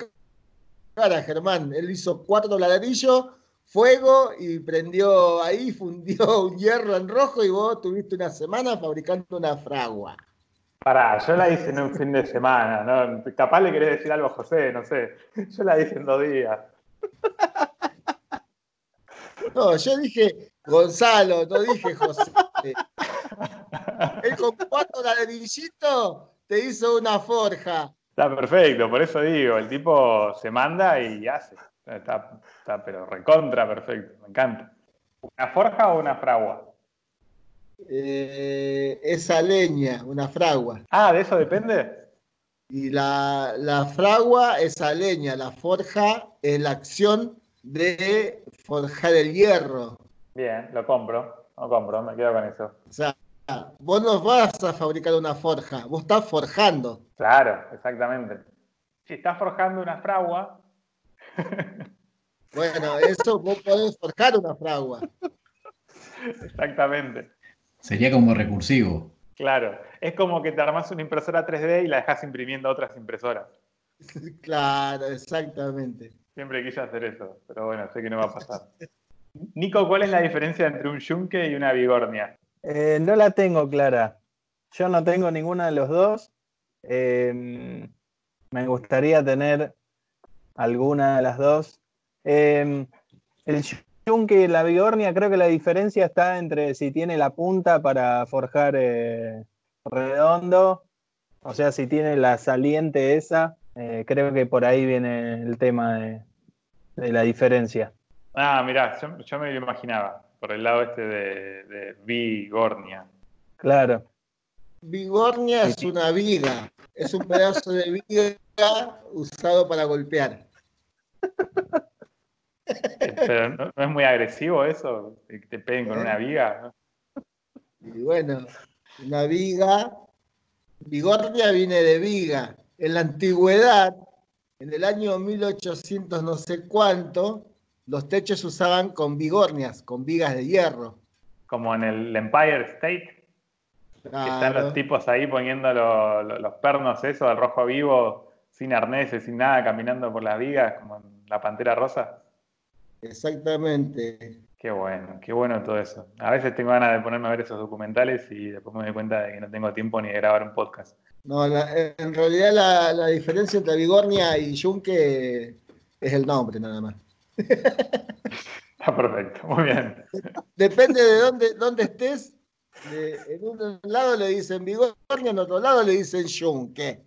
S4: cara, Germán, él hizo cuatro ladrillos, fuego y prendió ahí, [laughs] fundió un hierro en rojo y vos tuviste una semana fabricando una fragua.
S1: Pará, yo la hice en un fin de semana, ¿no? Capaz le querés decir algo a José, no sé. Yo la hice en dos días.
S4: No, yo dije Gonzalo, no dije José. Él con cuatro ladrillitos te hizo una forja.
S1: Está perfecto, por eso digo, el tipo se manda y hace. Está, está pero recontra perfecto, me encanta. ¿Una forja o una fragua?
S4: Eh, esa leña, una fragua.
S1: Ah, ¿de eso depende?
S4: Y la, la fragua es a leña, la forja es la acción de forjar el hierro.
S1: Bien, lo compro, lo compro, me quedo con eso.
S4: O sea, vos no vas a fabricar una forja, vos estás forjando.
S1: Claro, exactamente. Si estás forjando una fragua. [laughs]
S4: bueno, eso vos podés forjar una fragua.
S1: Exactamente.
S5: Sería como recursivo.
S1: Claro, es como que te armas una impresora 3D y la dejas imprimiendo otras impresoras. [laughs]
S4: Claro, exactamente.
S1: Siempre quise hacer eso, pero bueno, sé que no va a pasar. Nico, ¿cuál es la diferencia entre un yunque y una bigornia?
S2: Eh, no la tengo clara. Yo no tengo ninguna de los dos. Eh, me gustaría tener alguna de las dos. Eh, el yunque y la bigornia, creo que la diferencia está entre si tiene la punta para forjar redondo, o sea, si tiene la saliente esa. creo que por ahí viene el tema de, la diferencia.
S1: Ah, mirá, yo, me lo imaginaba, por el lado este de, de bigornia.
S2: Claro.
S4: Bigornia es una viga, es un pedazo de viga usado para golpear.
S1: Pero no, es muy agresivo eso, que te peguen con una viga.
S4: Y bueno, una viga, bigornia viene de viga. En la antigüedad, en el año 1800 no sé cuánto, los techos se usaban con bigornias, con vigas de hierro.
S1: Como en el Empire State, que están los tipos ahí poniendo los pernos, eso, al rojo vivo, sin arneses, sin nada, caminando por las vigas, como en la pantera rosa.
S4: Exactamente.
S1: Qué bueno, qué bueno todo eso. A veces tengo ganas de ponerme a ver esos documentales y después me doy cuenta de que no tengo tiempo ni de grabar un podcast.
S4: No, en realidad la, diferencia entre Bigornia y Yunque es el nombre nada más. [laughs]
S1: Está perfecto, muy bien.
S4: Depende de dónde, dónde estés. en un lado le dicen Bigornia, en otro lado le dicen Yunque.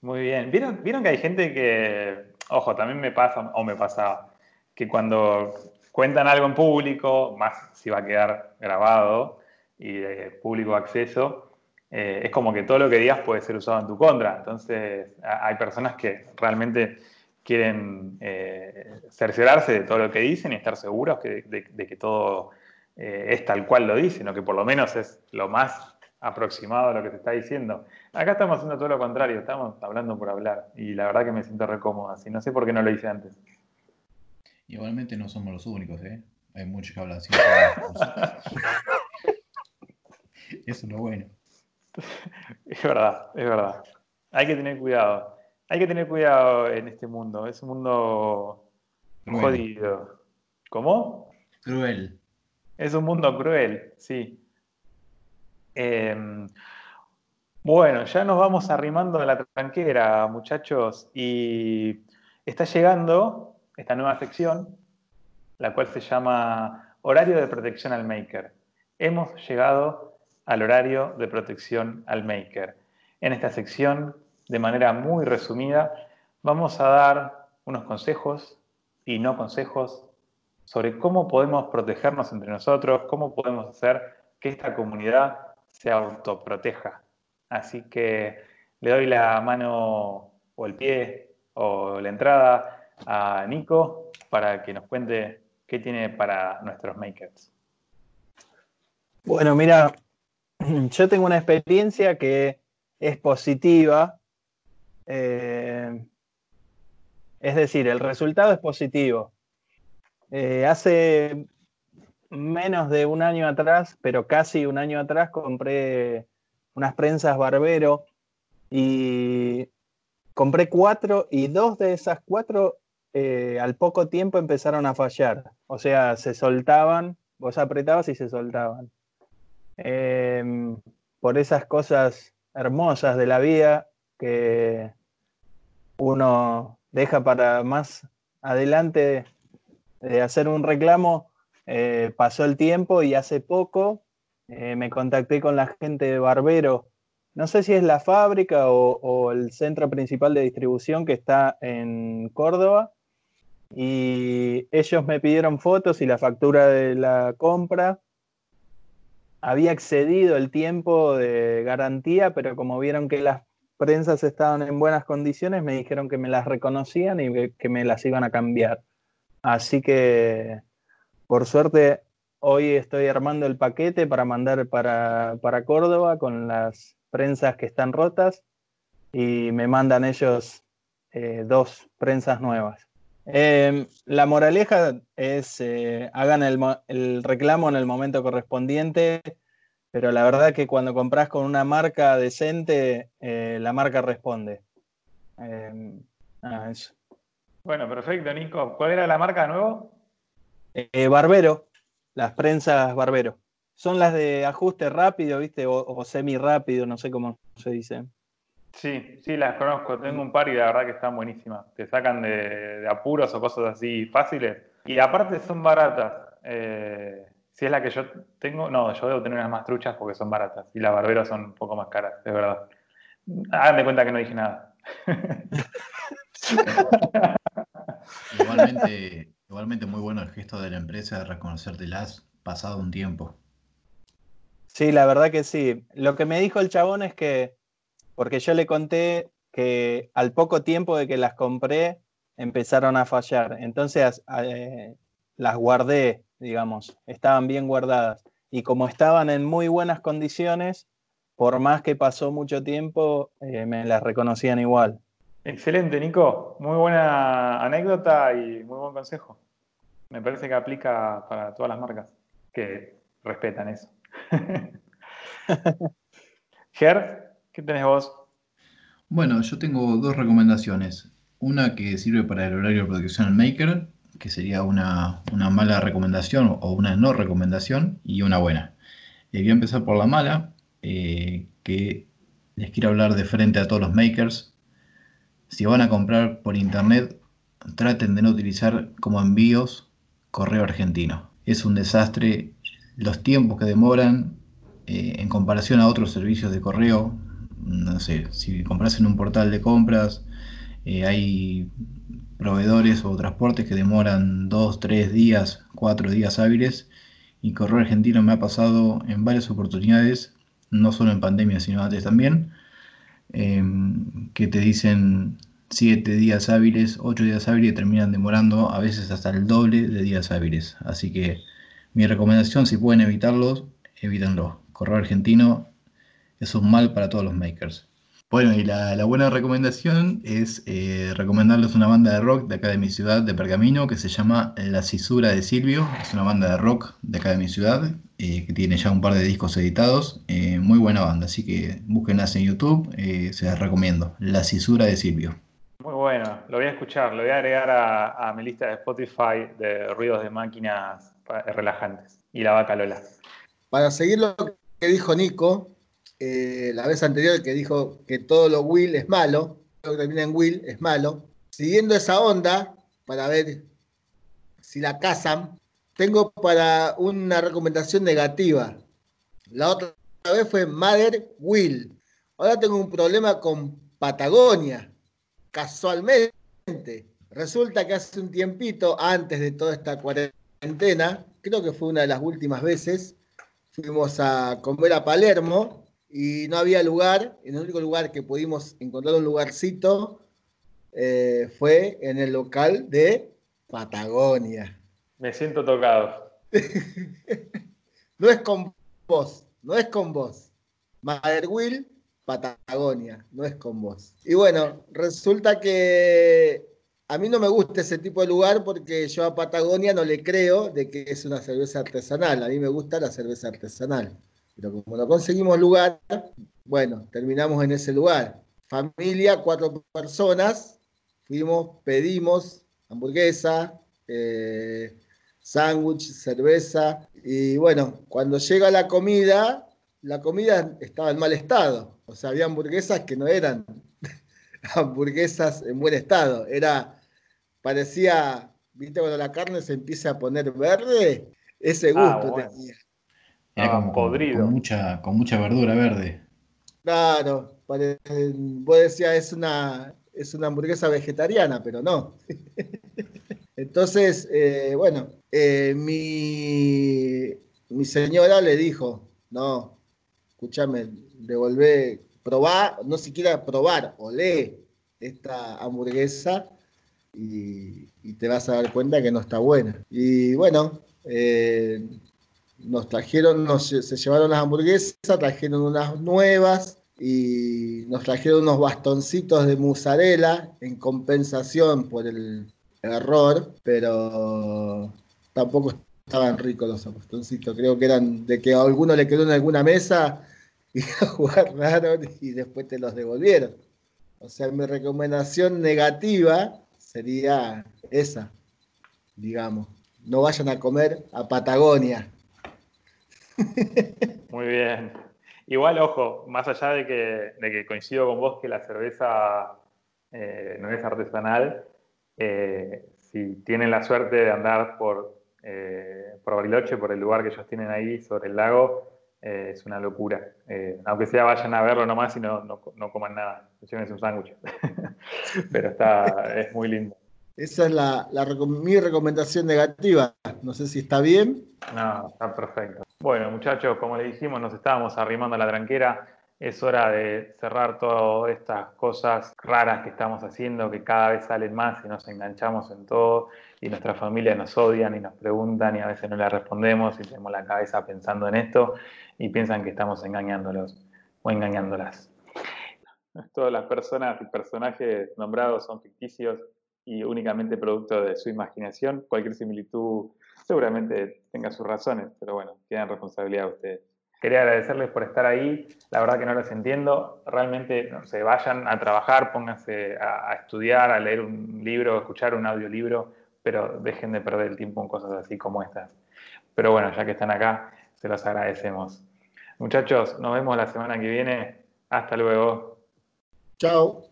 S1: Muy bien. ¿Vieron, ¿Vieron que hay gente que, ojo, también me pasa, o me pasaba, que cuando cuentan algo en público, más si va a quedar grabado y de público acceso, eh, es como que todo lo que digas puede ser usado en tu contra. Entonces, hay personas que realmente quieren eh, cerciorarse de todo lo que dicen y estar seguros de, que todo eh, es tal cual lo dicen, o que por lo menos es lo más aproximado a lo que se está diciendo. Acá estamos haciendo todo lo contrario, estamos hablando por hablar y la verdad que me siento recómodo así. No sé por qué no lo hice antes.
S5: Igualmente no somos los únicos, ¿eh? Hay muchos que hablan así. [laughs] Eso es lo bueno.
S1: Es verdad, es verdad. Hay que tener cuidado. Hay que tener cuidado en este mundo. Es un mundo jodido. ¿Cómo?
S5: Cruel.
S1: Es un mundo cruel, sí. Em, bueno, ya nos vamos arrimando a la tranquera, muchachos, y está llegando esta nueva sección, la cual se llama Horario de Protección al Maker. Hemos llegado al horario de protección al Maker. En esta sección, de manera muy resumida, vamos a dar unos consejos y no consejos sobre cómo podemos protegernos entre nosotros, cómo podemos hacer que esta comunidad se autoproteja. Así que le doy la mano o el pie o la entrada a Nico para que nos cuente qué tiene para nuestros makers.
S2: Bueno, mira, yo tengo una experiencia que es positiva. Eh, es decir, el resultado es positivo. Eh, hace menos de un año atrás, pero casi un año atrás, compré unas prensas Barbero y compré cuatro y dos de esas cuatro eh, al poco tiempo empezaron a fallar. O sea, se soltaban, vos apretabas y se soltaban. Por esas cosas hermosas de la vida que uno deja para más adelante de hacer un reclamo, eh, pasó el tiempo y hace poco eh, me contacté con la gente de Barbero no sé si es la fábrica o, el centro principal de distribución que está en Córdoba. Y ellos me pidieron fotos y la factura de la compra. Había excedido el tiempo de garantía, pero como vieron que las prensas estaban en buenas condiciones, me dijeron que me las reconocían y que me las iban a cambiar. Así que, por suerte, hoy estoy armando el paquete para mandar para, para Córdoba con las prensas que están rotas y me mandan ellos eh, dos prensas nuevas. Em, la moraleja es eh, hagan el, reclamo en el momento correspondiente, pero la verdad que cuando compras con una marca decente, eh, la marca responde. Em,
S1: bueno, perfecto, Nico. ¿Cuál era la marca de nuevo?
S2: Barbero, las prensas Barbero. Son las de ajuste rápido, ¿viste? O, semi rápido, no sé cómo se dice.
S1: Sí, sí, las conozco. Tengo un par y la verdad que están buenísimas. Te sacan de, apuros o cosas así fáciles. Y aparte son baratas. Eh, si es la que yo tengo, no, yo debo tener unas más truchas porque son baratas. Y las barberas son un poco más caras, es verdad. Háganme cuenta que no dije nada. [laughs]
S5: igualmente, igualmente muy bueno el gesto de la empresa de reconocértelas pasado un tiempo.
S2: Sí, la verdad que sí. Lo que me dijo el chabón es que, porque yo le conté que al poco tiempo de que las compré, empezaron a fallar. Entonces eh, las guardé, digamos, estaban bien guardadas. Y como estaban en muy buenas condiciones, por más que pasó mucho tiempo, eh, me las reconocían igual.
S1: Excelente, Nico. Muy buena anécdota y muy buen consejo. Me parece que aplica para todas las marcas que respetan eso. [laughs] Ger, ¿qué tenés vos?
S5: Bueno, yo tengo dos recomendaciones. Una que sirve para el horario de protección al maker, que sería una, mala recomendación o una no recomendación, y una buena. Eh, voy a empezar por la mala, eh, que les quiero hablar de frente a todos los makers. Si van a comprar por internet, traten de no utilizar como envíos correo argentino. Es un desastre los tiempos que demoran eh, en comparación a otros servicios de correo. No sé, si compras en un portal de compras, eh, hay proveedores o transportes que demoran 2, 3 días, 4 días hábiles. Y Correo Argentino me ha pasado en varias oportunidades, no solo en pandemia, sino antes también, em, que te dicen 7 días hábiles, 8 días hábiles y terminan demorando a veces hasta el doble de días hábiles. Así que mi recomendación, si pueden evitarlos, evítenlo. Correo argentino es un mal para todos los makers. Bueno, y la, buena recomendación es eh, recomendarles una banda de rock de acá de mi ciudad, de Pergamino, que se llama La Cisura de Silvio. Es una banda de rock de acá de mi ciudad, eh, que tiene ya un par de discos editados. Eh, muy buena banda, así que búsquenlas en YouTube, se las recomiendo. La Cisura de Silvio.
S1: Muy bueno, lo voy a escuchar, lo voy a agregar a mi lista de Spotify de ruidos de máquinas relajantes. Y la vaca Lola.
S4: Para seguir lo que dijo Nico, eh, la vez anterior que dijo que todo lo Will es malo, lo que termina en Will es malo, siguiendo esa onda, para ver si la cazan, tengo para una recomendación negativa. La otra vez fue Mother Will. Ahora tengo un problema con Patagonia. Casualmente, resulta que hace un tiempito, antes de toda esta cuarentena, creo que fue una de las últimas veces, fuimos a comer a Palermo y no había lugar, en el único lugar que pudimos encontrar un lugarcito eh, fue en el local de Patagonia.
S1: Me siento tocado. [laughs]
S4: no es con vos, no es con vos. Will, Patagonia, no es con vos. Y bueno, resulta que a mí no me gusta ese tipo de lugar porque yo a Patagonia no le creo de que es una cerveza artesanal. A mí me gusta la cerveza artesanal. Pero como no conseguimos lugar, bueno, terminamos en ese lugar. Familia, cuatro personas, fuimos, pedimos hamburguesa, eh, sándwich, cerveza. Y bueno, cuando llega la comida, la comida estaba en mal estado. O sea, había hamburguesas que no eran [laughs] hamburguesas en buen estado. Era, parecía, viste, cuando la carne se empieza a poner verde, ese
S1: Ah,
S4: gusto
S1: bueno.
S4: tenía.
S5: Era
S1: Ah,
S5: como con,
S1: podrido.
S5: con mucha, con mucha verdura verde.
S4: Claro, pare- vos decías es una, es una hamburguesa vegetariana, pero no. [laughs] Entonces, eh, bueno, eh, mi, mi señora le dijo, no, escúchame, devolvé, probá, no siquiera probar, olé esta hamburguesa y, y te vas a dar cuenta que no está buena. Y bueno, eh, nos trajeron, se llevaron las hamburguesas, trajeron unas nuevas y nos trajeron unos bastoncitos de mozzarella en compensación por el error, pero tampoco estaban ricos los bastoncitos. Creo que eran de que a alguno le quedó en alguna mesa [laughs] y los guardaron y después te los devolvieron. O sea, mi recomendación negativa sería esa, digamos. No vayan a comer a Patagonia.
S1: Muy bien. Igual, ojo, más allá de que, de que coincido con vos que la cerveza eh, no es artesanal, eh, si tienen la suerte de andar por, eh, por Bariloche, por el lugar que ellos tienen ahí sobre el lago, eh, es una locura. Eh, aunque sea vayan a verlo nomás y no, no, no coman nada, llévense un sándwich. [laughs] Pero está, es muy lindo.
S4: Esa es la, la mi recomendación negativa. No sé si está bien.
S1: No, está perfecto. Bueno, muchachos, como le dijimos, nos estábamos arrimando a la tranquera. Es hora de cerrar todas estas cosas raras que estamos haciendo, que cada vez salen más y nos enganchamos en todo. Y nuestras familias nos odian y nos preguntan y a veces no les respondemos y tenemos la cabeza pensando en esto y piensan que estamos engañándolos o engañándolas. Todas las personas y personajes nombrados son ficticios y únicamente producto de su imaginación. Cualquier similitud seguramente tenga sus razones, pero bueno, quedan responsabilidad de ustedes. Quería agradecerles por estar ahí, la verdad que no los entiendo, realmente no sé, vayan a trabajar, pónganse a, a estudiar, a leer un libro, a escuchar un audiolibro, pero dejen de perder el tiempo en cosas así como estas. Pero bueno, ya que están acá, se los agradecemos. Muchachos, nos vemos la semana que viene. Hasta luego.
S4: Chao.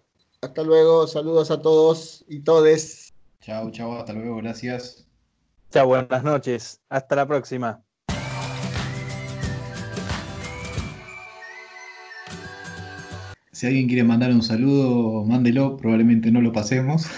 S4: Hasta luego. Saludos a todos y todes.
S5: Chao, chao, hasta luego, gracias.
S2: Chao, buenas noches. Hasta la próxima.
S5: Si alguien quiere mandar un saludo, mándelo, probablemente no lo pasemos.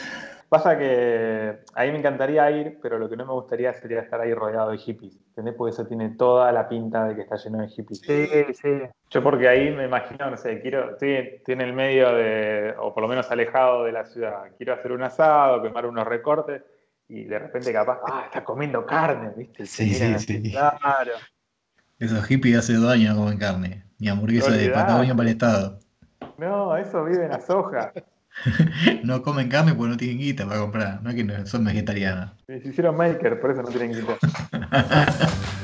S1: Pasa que ahí me encantaría ir, pero lo que no me gustaría sería estar ahí rodeado de hippies. ¿Entendés? Porque eso tiene toda la pinta de que está lleno de hippies.
S2: Sí, sí.
S1: Yo porque ahí me imagino, no sé, quiero, estoy, estoy en el medio de, o por lo menos alejado de la ciudad. Quiero hacer un asado, quemar unos recortes y de repente capaz, ah, está comiendo carne, ¿viste?
S5: Sí, sí,
S1: así.
S5: sí.
S2: Claro.
S5: Esos hippies hace dos años no comen carne. Ni hamburguesa de. Patagonia para el Estado.
S1: No, eso vive en la soja. [laughs]
S5: No comen carne porque no tienen guita para comprar. No es que no- son vegetarianas.
S1: Se hicieron maker, por eso no tienen guita. [laughs]